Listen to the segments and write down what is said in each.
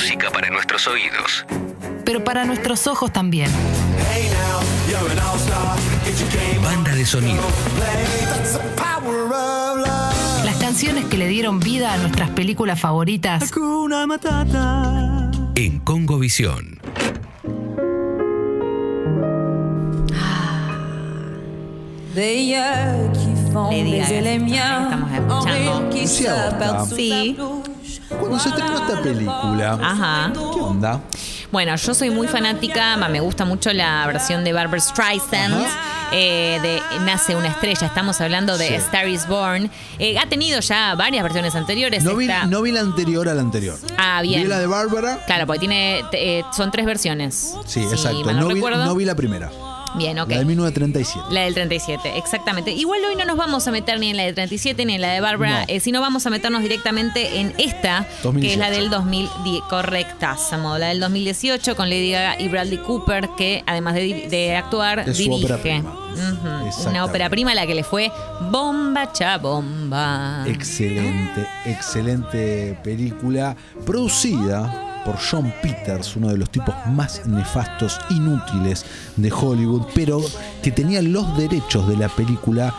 música para nuestros oídos. Pero para nuestros ojos también. Banda de sonido. Las canciones que le dieron vida a nuestras películas favoritas. En Congovisión. Lady Gaga. Estamos escuchando. Sí. Cuando se estrenó esta película, Ajá. ¿qué onda? Bueno, yo soy muy fanática, me gusta mucho la versión de Barbara Streisand. eh, de Nace una estrella, estamos hablando de Sí. Star is Born. Eh, ha tenido ya varias versiones anteriores. No vi, Esta- no vi la anterior a la anterior. Ah, bien. Vi la de Bárbara. Claro, porque tiene, eh, son tres versiones. Sí, Si exacto. no No vi, no vi la primera. Bien, ok. La de 1937. La del 37, exactamente. Igual hoy no nos vamos a meter ni en la del 37 ni en la de Bárbara, No. eh, sino vamos a meternos directamente en esta, que es 2018. la del 2010, correcta, Samo, la del 2018 con Lady Gaga y Bradley Cooper, que además de, actuar, Es su dirige. ópera prima. Ujú, Una ópera prima a la que le fue bomba cha bomba. Excelente, excelente película. Producida por John Peters, uno de los tipos más nefastos, inútiles de Hollywood, pero que tenía los derechos de la película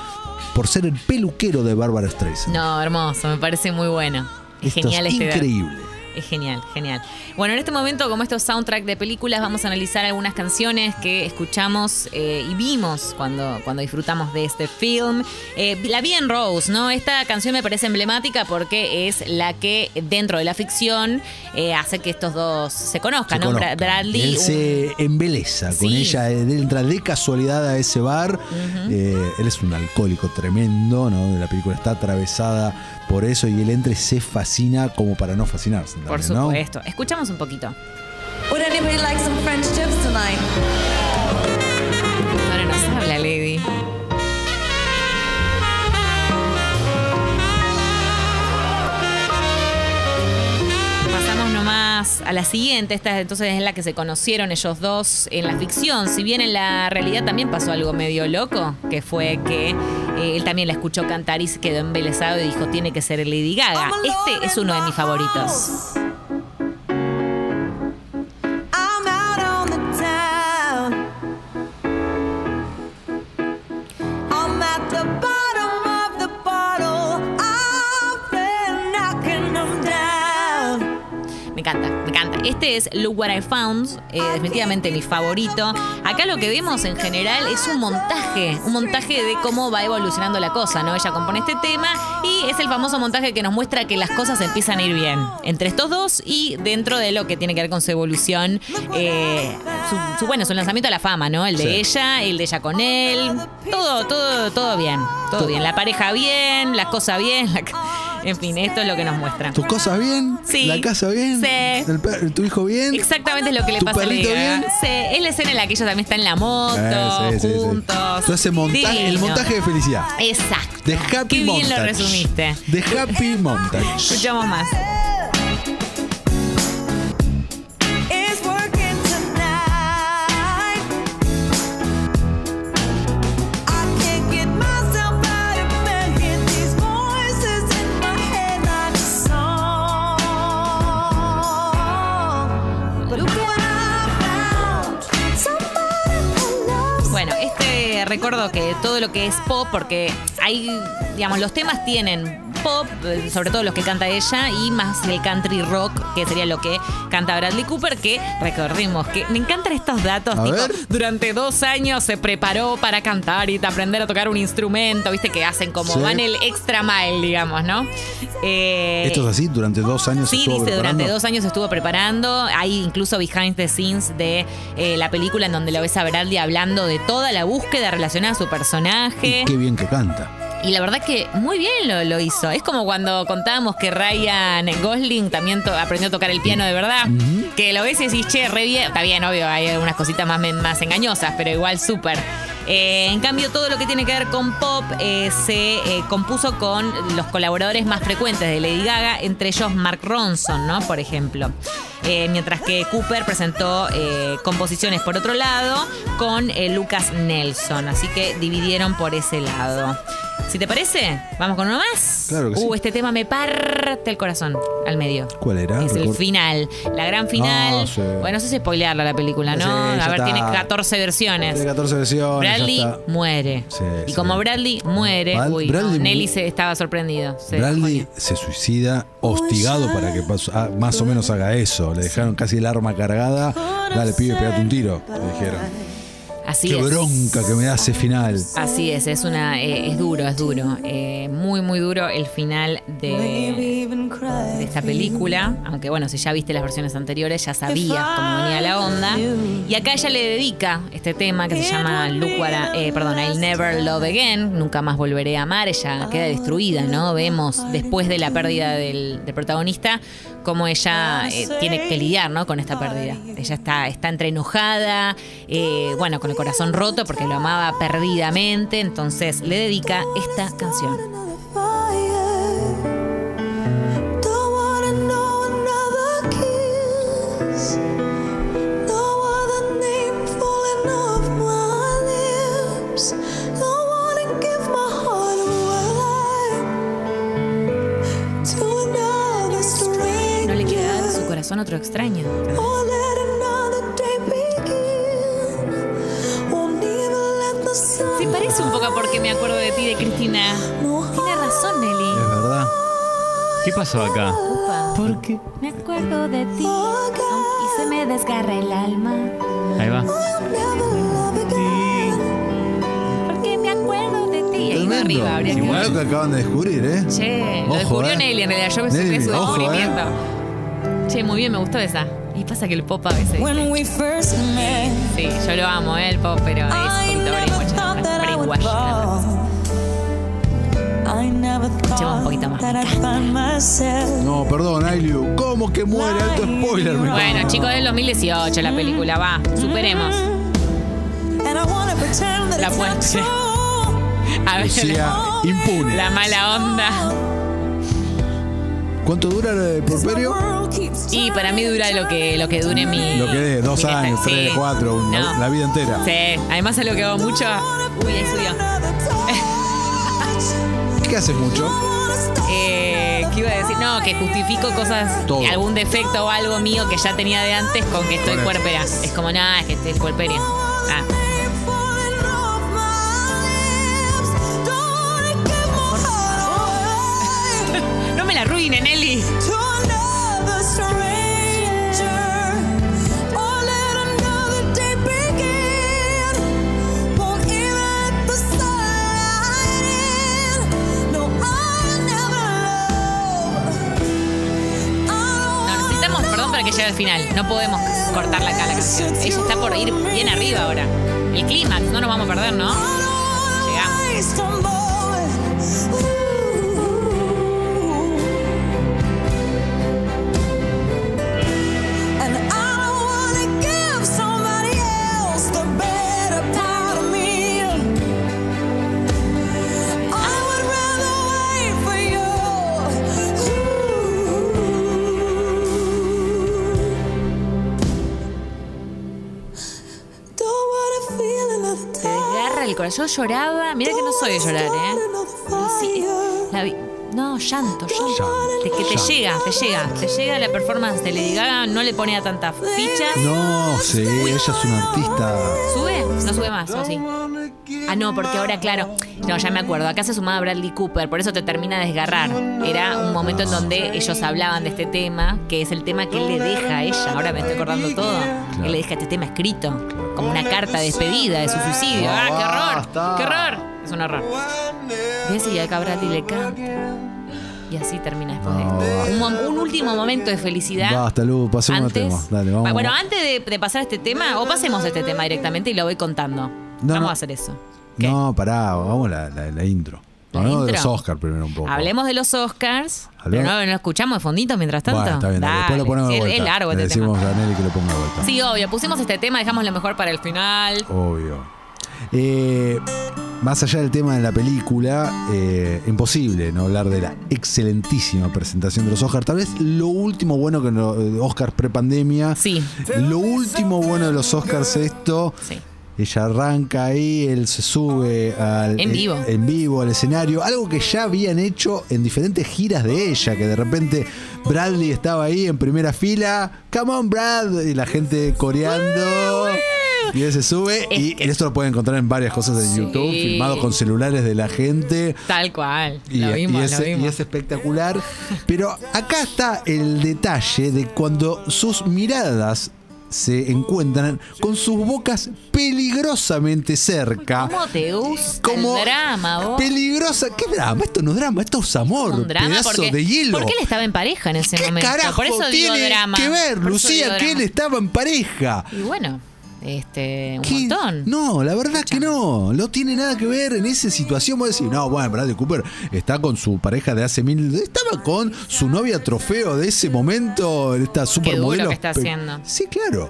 por ser el peluquero de Barbara Streisand. No, hermoso, me parece muy bueno. Es Esto genial es este increíble. Es genial, genial. Bueno, en este momento, como estos soundtrack de películas, vamos a analizar algunas canciones que escuchamos eh, y vimos cuando, cuando disfrutamos de este film. Eh, la vi en Rose, ¿no? Esta canción me parece emblemática porque es la que dentro de la ficción eh, hace que estos dos se conozcan, Se ¿no? conozcan. Bradley. Él un- se embeleza con Sí. ella, él entra de casualidad a ese bar. Él es un alcohólico tremendo, ¿no? La película está atravesada por eso y él entra y se fascina como para no fascinarse. Por supuesto. Escuchamos un poquito. Would anybody like some French chips tonight? La siguiente. Esta entonces es la que se conocieron ellos dos en la ficción. Si bien en la realidad también pasó algo medio loco, que fue que eh, él también la escuchó cantar y se quedó embelesado y dijo: Tiene que ser Lady Gaga. Este es uno de mis favoritos. Es Look What I Found, eh, definitivamente mi favorito. Acá lo que vemos en general es un montaje, un montaje de cómo va evolucionando la cosa, ¿no? Ella compone este tema y es el famoso montaje que nos muestra que las cosas empiezan a ir bien entre estos dos y dentro de lo que tiene que ver con su evolución, eh, su, su- bueno, su lanzamiento a la fama, ¿no? El de Sí. ella, el de ella con él, todo, todo, todo bien, todo bien. La pareja bien, las cosas bien, la en fin, esto es lo que nos muestra. ¿Tus cosas bien? Sí. ¿La casa bien? Sí. ¿El per- ¿Tu hijo bien? Exactamente es lo que le ¿Tu pasa a Lady Gaga. bien? Sí, es la escena en la que ella también está en la moto, Eh, sí, juntos. Montaje, el montaje de felicidad. Exacto. De Happy Qué bien lo Montage. resumiste. De Happy Montage. Escuchamos más. Recuerdo que todo lo que es pop, porque hay, digamos, los temas tienen pop, sobre todo los que canta ella, y más el country rock, que sería lo que canta Bradley Cooper, que recordemos que me encantan estos datos, A tipo, ver. durante dos años se preparó para cantar y aprender a tocar un instrumento, viste que hacen como Sí. van el extra mile, digamos, ¿no? Eh, Esto es así, durante dos años Sí, estuvo dice, durante dos años estuvo preparando. Hay incluso behind the scenes de eh, la película en donde lo ves a Bradley hablando de toda la búsqueda relacionada a su personaje. Y qué bien que canta. Y la verdad que muy bien lo, lo hizo. Es como cuando contábamos que Ryan Gosling también to- aprendió a tocar el piano de verdad. Que lo ves y decís, che, re bien. Está bien, obvio, hay algunas cositas más, más engañosas, pero igual súper. Eh, en cambio, todo lo que tiene que ver con pop eh, se eh, compuso con los colaboradores más frecuentes de Lady Gaga, entre ellos Mark Ronson, ¿no? Por ejemplo. Mientras que Cooper presentó composiciones por otro lado con Lucas Nelson. Así que dividieron por ese lado. Si te parece, vamos con uno más. Claro que sí. Uh, este tema me parte el corazón al medio. ¿Cuál era? Es el final, la gran final. Ah, sí. Bueno, no sé si spoilearla la película, ¿no? Sí, a ver, está. tiene 14 versiones. Tiene 14 versiones. Bradley muere. Sí, y sí. como Bradley muere, Bal- uy, Bradley no, Nelly se estaba sorprendido. Se Bradley se suicida hostigado para que ah, más o menos haga eso. Le dejaron casi el arma cargada. Dale, pibe, pegate un tiro. Le dijeron. Así Qué es. bronca que me da ese final. Así es, es una, eh, es duro, es duro. Eh, muy, muy duro el final de, de esta película. Aunque bueno, si ya viste las versiones anteriores, ya sabías cómo venía la onda. Y acá ella le dedica este tema que se llama I- eh, perdón, I'll Never Love Again. Nunca más volveré a amar. Ella queda destruida, ¿no? Vemos después de la pérdida del, del protagonista cómo ella eh, tiene que lidiar, ¿no? Con esta pérdida. Ella está, está entre enojada, eh, bueno, con el corazón roto porque lo amaba perdidamente. Entonces le dedica esta canción. Sun. Se parece un poco a porque me acuerdo de ti, de Cristina. Tiene razón, Nelly. Es verdad. ¿Qué pasó acá? Upa. ¿Por qué? Me acuerdo de ti y se me desgarra el alma. Ahí va. Porque me acuerdo de ti. Ahí va arriba, habría que Igual ver. lo que acaban de descubrir, ¿eh? Che, lo Ojo, descubrió eh. Nelly en realidad. Yo me Nelly, supe su ojo, descubrimiento. Che, muy bien, me gustó esa. Y pasa que el pop a veces. When we first met. Sí, yo lo amo, ¿eh? el pop, pero es I un poquito never brainwash. nada más. Escuchemos un poquito más, me. No, perdón, Ailiu. ¿Cómo que muere? Alto spoiler. me Bueno, chicos, del 2018 la película, va, superemos. Wanna pretend that La true. A ver, Lucía, impune. la mala onda. ¿Cuánto dura el porperio? World keeps Y para mí dura lo que, lo que dure mi. Lo que dé, dos años, sí. tres, cuatro, No. la vida entera. Sí, además es lo que hago mucho. Uy, ahí subió. ¿Qué haces mucho? Eh, ¿Qué iba a decir? No, que justifico cosas, Todo. algún defecto o algo mío que ya tenía de antes con que estoy puerpera. Es como, nada, es que estoy puerperia. Ah. Final. No podemos cortarla acá la canción. Ella está por ir bien arriba ahora. El clímax, no nos vamos a perder, ¿no? Corazón. Yo lloraba. Mira que no soy de llorar, ¿eh? Pero sí, la vi- No, llanto, llanto. De que te llega, te llega. Te llega la performance de Lady Gaga. No le ponía tantas fichas. No, sí, ella es una artista. ¿Sube? No sube más, ¿o sí? Ah, no, porque ahora, claro. No, ya me acuerdo. Acá se sumaba Bradley Cooper, por eso te termina de desgarrar. Era un momento en donde ellos hablaban de este tema, que es el tema que él le deja a ella. Ahora me estoy acordando todo. Él le deja este tema escrito, como una carta de despedida de su suicidio. ¡Ah, qué horror! ¡Qué horror! Es un horror. ¿Ves? Y acá Bradley le canta. Y así termina después de esto. Un, último momento de felicidad. Basta, Lu, pasemos Antes, al tema. Dale, vamos. bueno, antes de, de pasar este tema, o pasemos este tema directamente y lo voy contando. No, Vamos no. a hacer eso. ¿Qué? No, pará, vamos a la, la, la intro. ¿La Hablemos de los? Oscars primero un poco. Hablemos de los Oscars. Hablemos- Pero no, no escuchamos de fondito mientras tanto. Bueno, está bien, dale, después lo ponemos de vuelta. Es largo Le este tema. decimos a Nelly que lo ponga de vuelta. Sí, obvio. Pusimos este tema, dejamos lo mejor para el final. Obvio. Eh, más allá del tema de la película, eh, imposible no hablar de la excelentísima presentación de los Oscars. Tal vez lo último bueno que los Oscars pre-pandemia. Sí. Lo último bueno de los Oscars esto. Sí. Ella arranca ahí, él se sube al, En vivo. en vivo al escenario, algo que ya habían hecho en diferentes giras de ella, que de repente Bradley estaba ahí en primera fila, come on Brad, y la gente coreando. Y él se sube y esto lo pueden encontrar en varias cosas de Sí. YouTube, filmado con celulares de la gente. Tal cual. Y, lo y vimos, es, lo y vimos. es espectacular. Pero acá está el detalle de cuando sus miradas se encuentran con sus bocas peligrosamente cerca. ¿Cómo te gusta Como el drama, vos? Peligrosa. ¿Qué drama? Esto no es drama, esto es amor. un drama pedazo porque, de hielo. porque él estaba en pareja en ese ¿Qué momento. carajo Por eso digo tiene drama. que ver, Lucía, que él estaba en pareja? Y bueno, este, un ¿Qué? montón. No, la verdad que no. No tiene nada que ver en esa situación. Vos decís, no, bueno, Bradley Cooper está con su pareja de hace mil. Estaba con su novia trofeo de ese momento, esta supermodelo. que está haciendo. Sí, claro.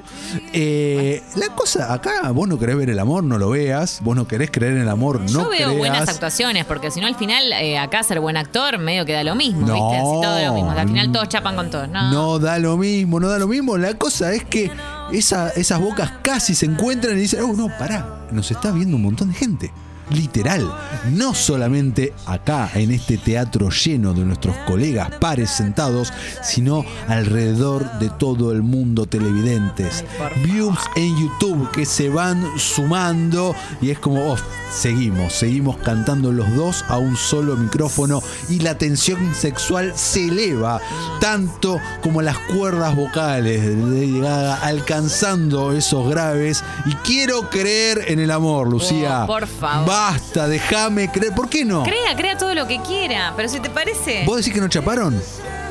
Eh, la cosa, acá vos no querés ver el amor, no lo veas. Vos no querés creer en el amor, no Yo veo creas. buenas actuaciones, porque si no al final eh, acá ser buen actor medio que da lo mismo, No. ¿viste? Así todo lo mismo. Al final todos chapan con todos. No. No da lo mismo, no da lo mismo. La cosa es que esa- esas bocas casi se encuentran y dicen, oh, no, pará, nos está viendo un montón de gente. Literal, no solamente acá en este teatro lleno de nuestros colegas pares sentados, sino alrededor de todo el mundo televidentes. Views en YouTube que se van sumando y es como, oh, seguimos, seguimos cantando los dos a un solo micrófono y la tensión sexual se eleva tanto como las cuerdas vocales de Lady Gaga alcanzando esos graves y quiero creer en el amor, Lucía. Oh, por favor. Basta, déjame creer. ¿Por qué no? Crea, crea todo lo que quiera, pero si te parece, ¿Vos decís que no chaparon?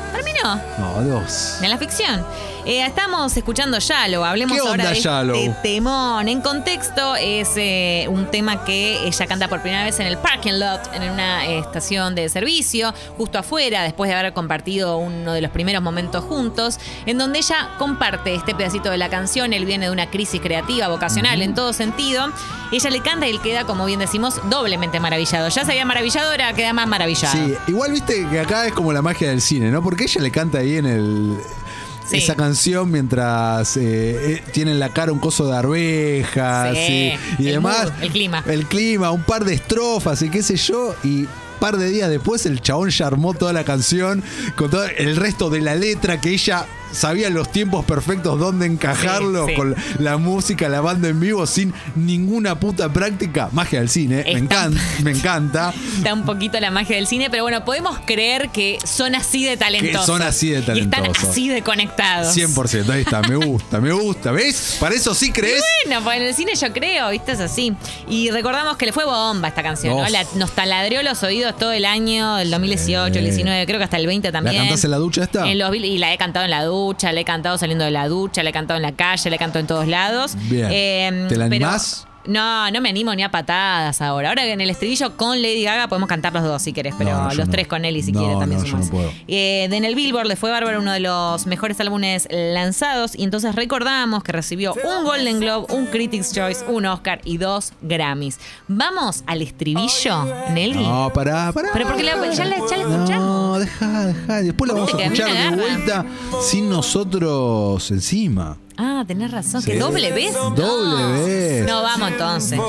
para mí no. No, dos. En la ficción. Eh, estamos escuchando Shallow. Hablemos ¿Qué onda ahora de Shallow? este temón. En contexto, es eh, un tema que ella canta por primera vez en el parking lot, en una eh, estación de servicio, justo afuera, después de haber compartido uno de los primeros momentos juntos, en donde ella comparte este pedacito de la canción. Él viene de una crisis creativa, vocacional, en todo sentido. Ella le canta y él queda, como bien decimos, doblemente maravillado. Ya se había maravillado, ahora queda más maravillado. Sí, igual viste que acá es como la magia del cine, ¿no? Porque ella le canta ahí en el. Sí. Esa canción mientras eh, eh, tiene en la cara un coso de arvejas Sí, y, y el demás. mood, el clima. El clima, un par de estrofas y qué sé yo. Y par de días después el chabón ya armó toda la canción con todo el resto de la letra que ella sabía los tiempos perfectos dónde encajarlo Sí, sí. con la música, la banda en vivo sin ninguna puta práctica. Magia del cine, me Está- encanta, me encanta. da un poquito la magia del cine, pero bueno, podemos creer que son así de talentosos. son así de Y están talentosos. así de conectados. 100%, ahí está, me gusta, me gusta, ¿ves? Para eso sí crees. Bueno, pues en el cine yo creo, viste, es así. Y recordamos que le fue bomba esta canción, ¿no? La- nos taladrió los oídos todo el año, el 2018, el 19, creo que hasta el 20 también. cantás en la ducha esta? En los, y la he cantado en la ducha, la he cantado saliendo de la ducha, la he cantado en la calle, la he cantado en todos lados. Bien. Eh, ¿Te la animás? No, no me animo ni a patadas ahora. Ahora que en el estribillo con Lady Gaga podemos cantar los dos si querés, pero No, no, los no. tres con Nelly si No, quiere también no, yo no puedo. Eh, de en el Billboard le fue bárbaro uno de los mejores álbumes lanzados y entonces recordamos que recibió un Golden Globe, un Critics' Choice, un Oscar y dos Grammys. Vamos al estribillo, Nelly. No, pará, pará. Pero porque la- ya la- ya la No, deja, deja. Después la vamos a escuchar me de agarra. vuelta sin nosotros encima. Ah, tenés razón, Sí. que doble vez. Doble vez. No, vamos entonces.